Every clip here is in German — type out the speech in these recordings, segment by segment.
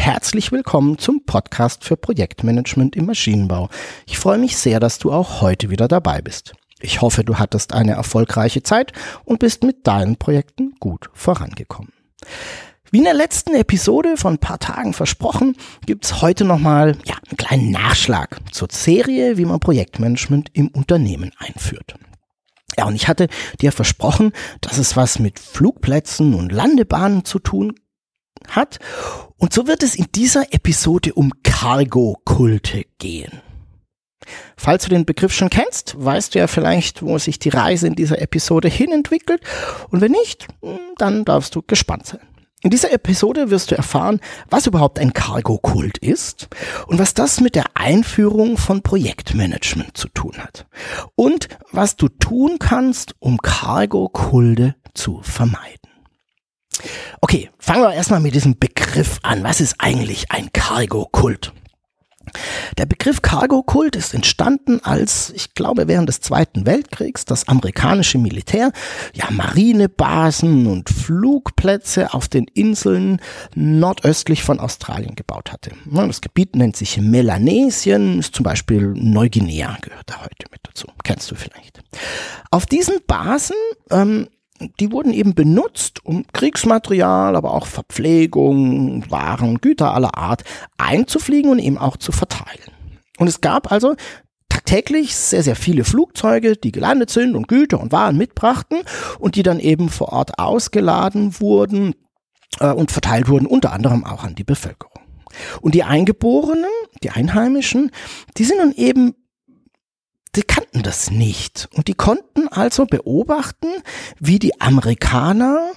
Herzlich willkommen zum Podcast für Projektmanagement im Maschinenbau. Ich freue mich sehr, dass du auch heute wieder dabei bist. Ich hoffe, du hattest eine erfolgreiche Zeit und bist mit deinen Projekten gut vorangekommen. Wie in der letzten Episode von ein paar Tagen versprochen, gibt's heute nochmal ja, einen kleinen Nachschlag zur Serie, wie man Projektmanagement im Unternehmen einführt. Ja, und ich hatte dir versprochen, dass es was mit Flugplätzen und Landebahnen zu tun hat. Und so wird es in dieser Episode um Cargo-Kulte gehen. Falls du den Begriff schon kennst, weißt du ja vielleicht, wo sich die Reise in dieser Episode hin entwickelt. Und wenn nicht, hm, dann darfst du gespannt sein. In dieser Episode wirst du erfahren, was überhaupt ein Cargo-Kult ist und was das mit der Einführung von Projektmanagement zu tun hat. Und was du tun kannst, um Cargo-Kulde zu vermeiden. Okay, fangen wir erstmal mit diesem Begriff an. Was ist eigentlich ein Cargo-Kult? Der Begriff Cargo-Kult ist entstanden, als, ich glaube, während des Zweiten Weltkriegs das amerikanische Militär ja Marinebasen und Flugplätze auf den Inseln nordöstlich von Australien gebaut hatte. Das Gebiet nennt sich Melanesien, ist zum Beispiel Neuguinea, gehört da heute mit dazu. Kennst du vielleicht. Auf diesen Basen ähm, die wurden eben benutzt, um Kriegsmaterial, aber auch Verpflegung, Waren, Güter aller Art einzufliegen und eben auch zu verteilen. Und es gab also tagtäglich sehr, sehr viele Flugzeuge, die gelandet sind und Güter und Waren mitbrachten und die dann eben vor Ort ausgeladen wurden äh, und verteilt wurden, unter anderem auch an die Bevölkerung. Und die Eingeborenen, die Einheimischen, die sind dann eben die kannten das nicht. Und die konnten also beobachten, wie die Amerikaner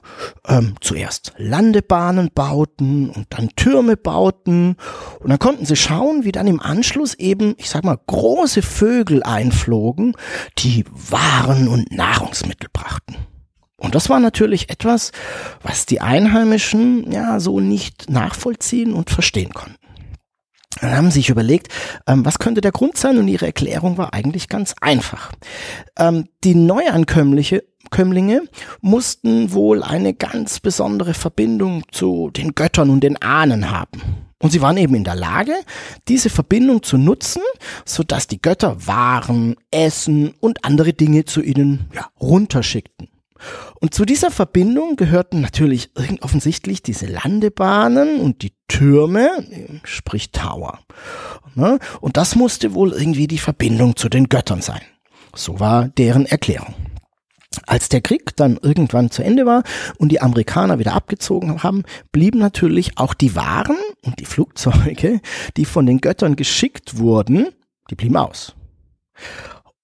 ähm, zuerst Landebahnen bauten und dann Türme bauten. Und dann konnten sie schauen, wie dann im Anschluss eben, ich sag mal, große Vögel einflogen, die Waren und Nahrungsmittel brachten. Und das war natürlich etwas, was die Einheimischen ja so nicht nachvollziehen und verstehen konnten. Dann haben sie sich überlegt, ähm, was könnte der Grund sein? Und ihre Erklärung war eigentlich ganz einfach. Ähm, die Neuankömmliche Kömmlinge mussten wohl eine ganz besondere Verbindung zu den Göttern und den Ahnen haben. Und sie waren eben in der Lage, diese Verbindung zu nutzen, so dass die Götter Waren, Essen und andere Dinge zu ihnen ja, runterschickten. Und zu dieser Verbindung gehörten natürlich offensichtlich diese Landebahnen und die Türme, sprich Tower. Ne? Und das musste wohl irgendwie die Verbindung zu den Göttern sein. So war deren Erklärung. Als der Krieg dann irgendwann zu Ende war und die Amerikaner wieder abgezogen haben, blieben natürlich auch die Waren und die Flugzeuge, die von den Göttern geschickt wurden, die blieben aus.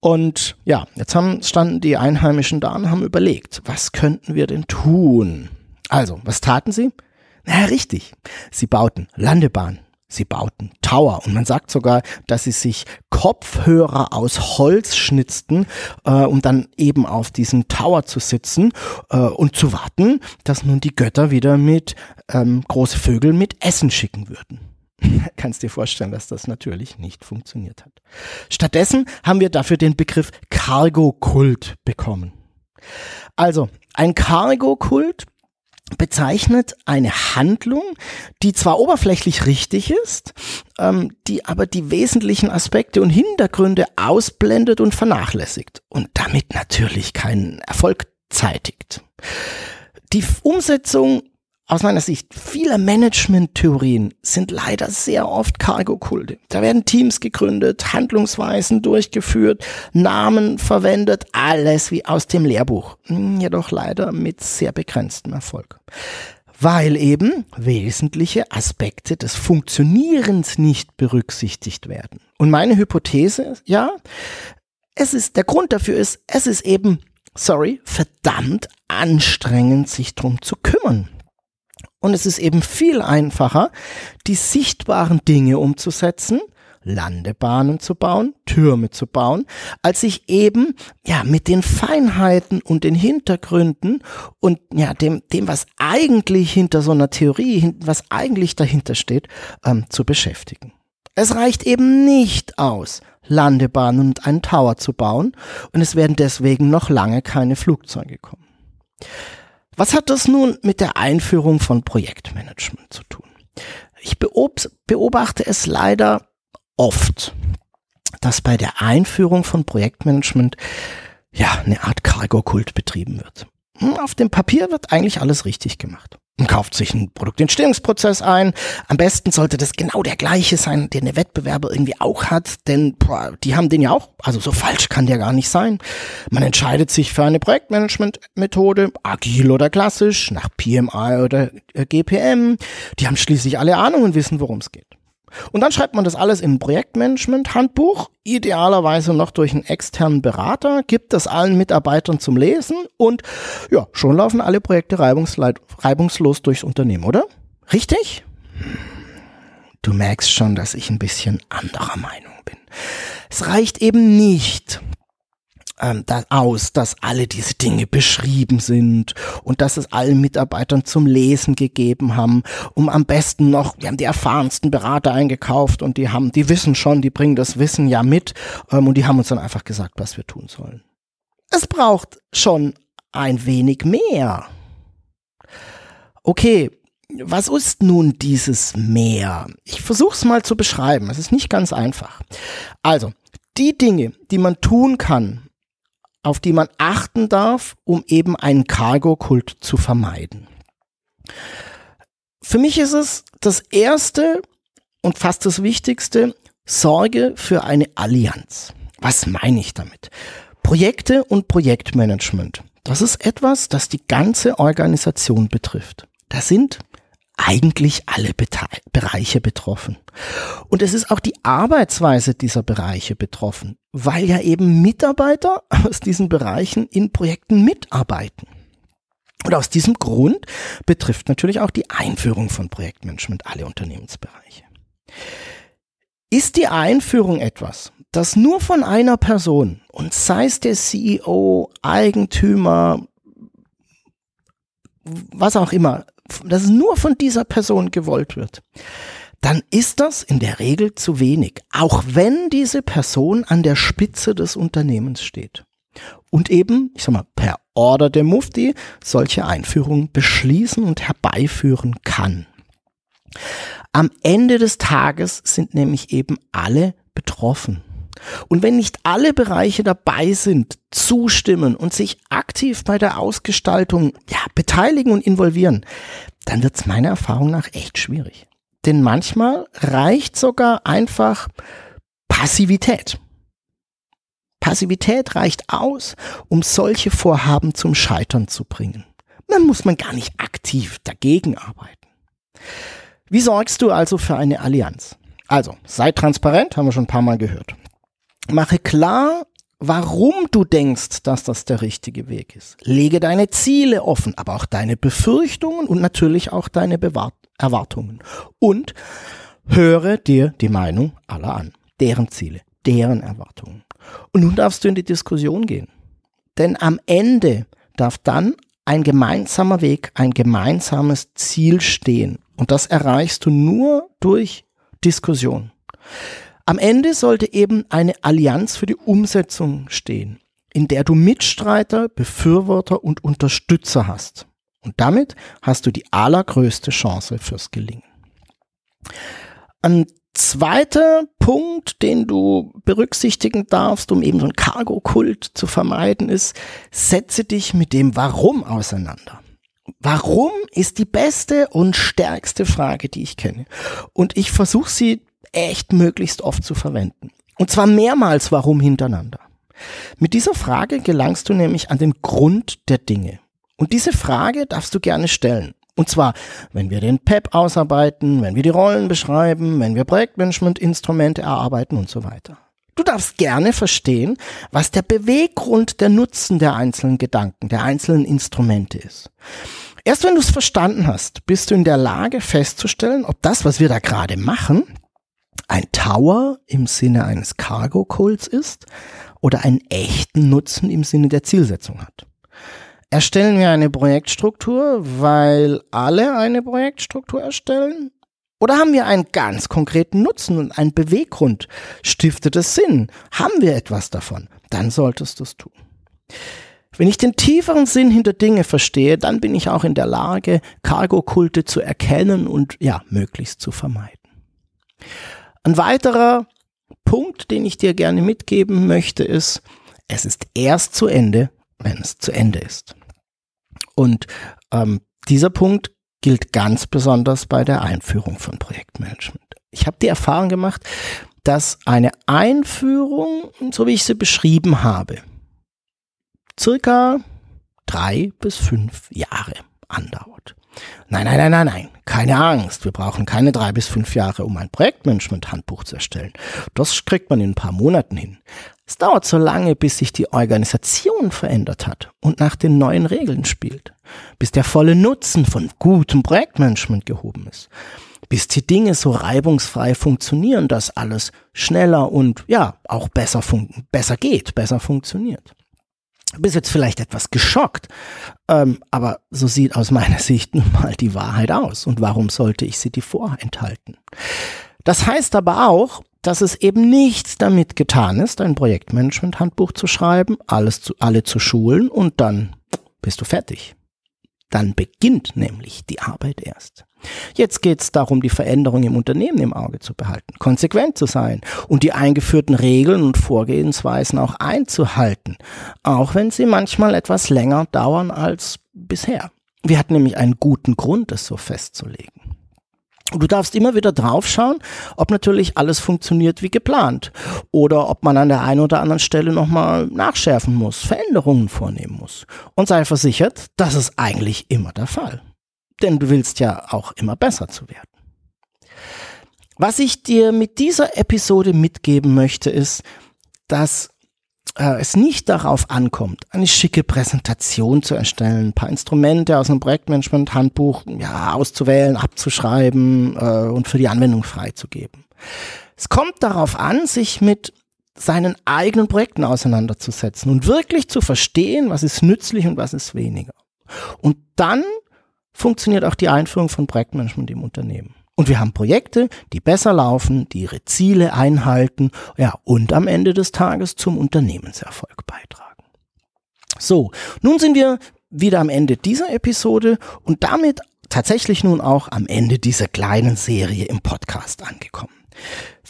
Und ja, jetzt haben, standen die Einheimischen da und haben überlegt, was könnten wir denn tun? Also, was taten sie? Na, richtig. Sie bauten Landebahn. Sie bauten Tower und man sagt sogar, dass sie sich Kopfhörer aus Holz schnitzten, äh, um dann eben auf diesem Tower zu sitzen äh, und zu warten, dass nun die Götter wieder mit ähm, große Vögel mit Essen schicken würden. Kannst dir vorstellen, dass das natürlich nicht funktioniert hat. Stattdessen haben wir dafür den Begriff Cargo-Kult bekommen. Also, ein Cargo-Kult bezeichnet eine Handlung, die zwar oberflächlich richtig ist, ähm, die aber die wesentlichen Aspekte und Hintergründe ausblendet und vernachlässigt und damit natürlich keinen Erfolg zeitigt. Die Umsetzung aus meiner Sicht vieler Management-Theorien sind leider sehr oft Cargo-Kulte. Da werden Teams gegründet, Handlungsweisen durchgeführt, Namen verwendet, alles wie aus dem Lehrbuch. Hm, jedoch leider mit sehr begrenztem Erfolg. Weil eben wesentliche Aspekte des Funktionierens nicht berücksichtigt werden. Und meine Hypothese, ja, es ist, der Grund dafür ist, es ist eben sorry, verdammt anstrengend, sich drum zu kümmern. Und es ist eben viel einfacher, die sichtbaren Dinge umzusetzen, Landebahnen zu bauen, Türme zu bauen, als sich eben ja mit den Feinheiten und den Hintergründen und ja dem dem was eigentlich hinter so einer Theorie, was eigentlich dahinter steht, ähm, zu beschäftigen. Es reicht eben nicht aus, Landebahnen und einen Tower zu bauen und es werden deswegen noch lange keine Flugzeuge kommen. Was hat das nun mit der Einführung von Projektmanagement zu tun? Ich beobachte es leider oft, dass bei der Einführung von Projektmanagement ja eine Art Cargo-Kult betrieben wird. Hm, auf dem Papier wird eigentlich alles richtig gemacht. Man kauft sich einen Produktentstehungsprozess ein. Am besten sollte das genau der gleiche sein, den der Wettbewerber irgendwie auch hat, denn boah, die haben den ja auch. Also so falsch kann der gar nicht sein. Man entscheidet sich für eine Projektmanagement-Methode, agil oder klassisch, nach PMI oder äh, GPM. Die haben schließlich alle Ahnung und wissen, worum es geht. Und dann schreibt man das alles in ein Projektmanagement-Handbuch, idealerweise noch durch einen externen Berater, gibt das allen Mitarbeitern zum Lesen und ja, schon laufen alle Projekte reibungslos durchs Unternehmen, oder? Richtig? Du merkst schon, dass ich ein bisschen anderer Meinung bin. Es reicht eben nicht, ähm, aus, dass alle diese Dinge beschrieben sind und dass es allen Mitarbeitern zum Lesen gegeben haben, um am besten noch, wir haben die erfahrensten Berater eingekauft und die haben, die wissen schon, die bringen das Wissen ja mit ähm, und die haben uns dann einfach gesagt, was wir tun sollen. Es braucht schon ein wenig mehr. Okay, was ist nun dieses Meer? Ich versuche es mal zu beschreiben. Es ist nicht ganz einfach. Also, die Dinge, die man tun kann, auf die man achten darf, um eben einen Cargo-Kult zu vermeiden. Für mich ist es das erste und fast das wichtigste, Sorge für eine Allianz. Was meine ich damit? Projekte und Projektmanagement. Das ist etwas, das die ganze Organisation betrifft. Da sind eigentlich alle Bereiche betroffen. Und es ist auch die Arbeitsweise dieser Bereiche betroffen, weil ja eben Mitarbeiter aus diesen Bereichen in Projekten mitarbeiten. Und aus diesem Grund betrifft natürlich auch die Einführung von Projektmanagement alle Unternehmensbereiche. Ist die Einführung etwas, das nur von einer Person, und sei es der CEO, Eigentümer, was auch immer, dass es nur von dieser Person gewollt wird, dann ist das in der Regel zu wenig, auch wenn diese Person an der Spitze des Unternehmens steht. Und eben, ich sag mal, per Order der Mufti solche Einführungen beschließen und herbeiführen kann. Am Ende des Tages sind nämlich eben alle betroffen. Und wenn nicht alle Bereiche dabei sind, zustimmen und sich aktiv bei der Ausgestaltung ja, beteiligen und involvieren, dann wird es meiner Erfahrung nach echt schwierig. Denn manchmal reicht sogar einfach Passivität. Passivität reicht aus, um solche Vorhaben zum Scheitern zu bringen. Dann muss man gar nicht aktiv dagegen arbeiten. Wie sorgst du also für eine Allianz? Also, sei transparent, haben wir schon ein paar Mal gehört. Mache klar, warum du denkst, dass das der richtige Weg ist. Lege deine Ziele offen, aber auch deine Befürchtungen und natürlich auch deine Bewart Erwartungen. Und höre dir die Meinung aller an, deren Ziele, deren Erwartungen. Und nun darfst du in die Diskussion gehen. Denn am Ende darf dann ein gemeinsamer Weg, ein gemeinsames Ziel stehen. Und das erreichst du nur durch Diskussion. Am Ende sollte eben eine Allianz für die Umsetzung stehen, in der du Mitstreiter, Befürworter und Unterstützer hast. Und damit hast du die allergrößte Chance fürs Gelingen. Ein zweiter Punkt, den du berücksichtigen darfst, um eben so einen Cargo-Kult zu vermeiden, ist, setze dich mit dem Warum auseinander. Warum ist die beste und stärkste Frage, die ich kenne. Und ich versuche sie echt möglichst oft zu verwenden. Und zwar mehrmals warum hintereinander. Mit dieser Frage gelangst du nämlich an den Grund der Dinge. Und diese Frage darfst du gerne stellen. Und zwar, wenn wir den PEP ausarbeiten, wenn wir die Rollen beschreiben, wenn wir Projektmanagement-Instrumente erarbeiten und so weiter. Du darfst gerne verstehen, was der Beweggrund der Nutzen der einzelnen Gedanken, der einzelnen Instrumente ist. Erst wenn du es verstanden hast, bist du in der Lage festzustellen, ob das, was wir da gerade machen, ein Tower im Sinne eines Cargo-Kults ist oder einen echten Nutzen im Sinne der Zielsetzung hat. Erstellen wir eine Projektstruktur, weil alle eine Projektstruktur erstellen? Oder haben wir einen ganz konkreten Nutzen und einen Beweggrund? Stiftet es Sinn? Haben wir etwas davon? Dann solltest du es tun. Wenn ich den tieferen Sinn hinter Dinge verstehe, dann bin ich auch in der Lage, Cargo-Kulte zu erkennen und ja, möglichst zu vermeiden. Ein weiterer Punkt, den ich dir gerne mitgeben möchte, ist, es ist erst zu Ende, wenn es zu Ende ist. Und ähm, dieser Punkt gilt ganz besonders bei der Einführung von Projektmanagement. Ich habe die Erfahrung gemacht, dass eine Einführung, so wie ich sie beschrieben habe, circa drei bis fünf Jahre andauert. Nein, nein, nein, nein, nein. Keine Angst. Wir brauchen keine drei bis fünf Jahre, um ein Projektmanagement-Handbuch zu erstellen. Das kriegt man in ein paar Monaten hin. Es dauert so lange, bis sich die Organisation verändert hat und nach den neuen Regeln spielt. Bis der volle Nutzen von gutem Projektmanagement gehoben ist. Bis die Dinge so reibungsfrei funktionieren, dass alles schneller und ja, auch besser, besser geht, besser funktioniert bist jetzt vielleicht etwas geschockt, ähm, aber so sieht aus meiner Sicht nun mal die Wahrheit aus. Und warum sollte ich sie dir vorenthalten? Das heißt aber auch, dass es eben nichts damit getan ist, ein Projektmanagement-Handbuch zu schreiben, alles zu, alle zu schulen und dann bist du fertig. Dann beginnt nämlich die Arbeit erst. Jetzt geht es darum, die Veränderung im Unternehmen im Auge zu behalten, konsequent zu sein und die eingeführten Regeln und Vorgehensweisen auch einzuhalten, auch wenn sie manchmal etwas länger dauern als bisher. Wir hatten nämlich einen guten Grund, es so festzulegen. Du darfst immer wieder draufschauen, ob natürlich alles funktioniert wie geplant oder ob man an der einen oder anderen Stelle nochmal nachschärfen muss, Veränderungen vornehmen muss. Und sei versichert, das ist eigentlich immer der Fall denn du willst ja auch immer besser zu werden. Was ich dir mit dieser Episode mitgeben möchte, ist, dass äh, es nicht darauf ankommt, eine schicke Präsentation zu erstellen, ein paar Instrumente aus einem Projektmanagement-Handbuch ja, auszuwählen, abzuschreiben äh, und für die Anwendung freizugeben. Es kommt darauf an, sich mit seinen eigenen Projekten auseinanderzusetzen und wirklich zu verstehen, was ist nützlich und was ist weniger. Und dann funktioniert auch die Einführung von Projektmanagement im Unternehmen. Und wir haben Projekte, die besser laufen, die ihre Ziele einhalten, ja, und am Ende des Tages zum Unternehmenserfolg beitragen. So, nun sind wir wieder am Ende dieser Episode und damit tatsächlich nun auch am Ende dieser kleinen Serie im Podcast angekommen.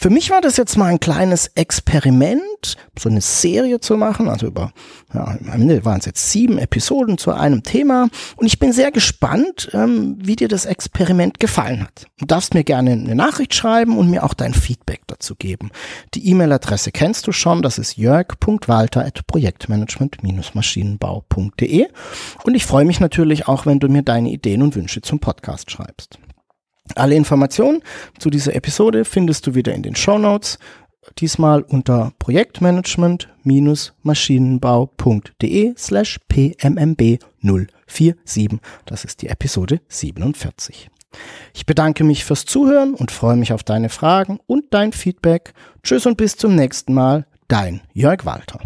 Für mich war das jetzt mal ein kleines Experiment, so eine Serie zu machen. Also über, ja, am Ende waren es jetzt sieben Episoden zu einem Thema. Und ich bin sehr gespannt, ähm, wie dir das Experiment gefallen hat. Du darfst mir gerne eine Nachricht schreiben und mir auch dein Feedback dazu geben. Die E-Mail-Adresse kennst du schon, das ist jörg.walter.projektmanagement-maschinenbau.de. Und ich freue mich natürlich auch, wenn du mir deine Ideen und Wünsche zum Podcast schreibst. Alle Informationen zu dieser Episode findest du wieder in den Show Notes. Diesmal unter projektmanagement-maschinenbau.de slash pmmb 047. Das ist die Episode 47. Ich bedanke mich fürs Zuhören und freue mich auf deine Fragen und dein Feedback. Tschüss und bis zum nächsten Mal. Dein Jörg Walter.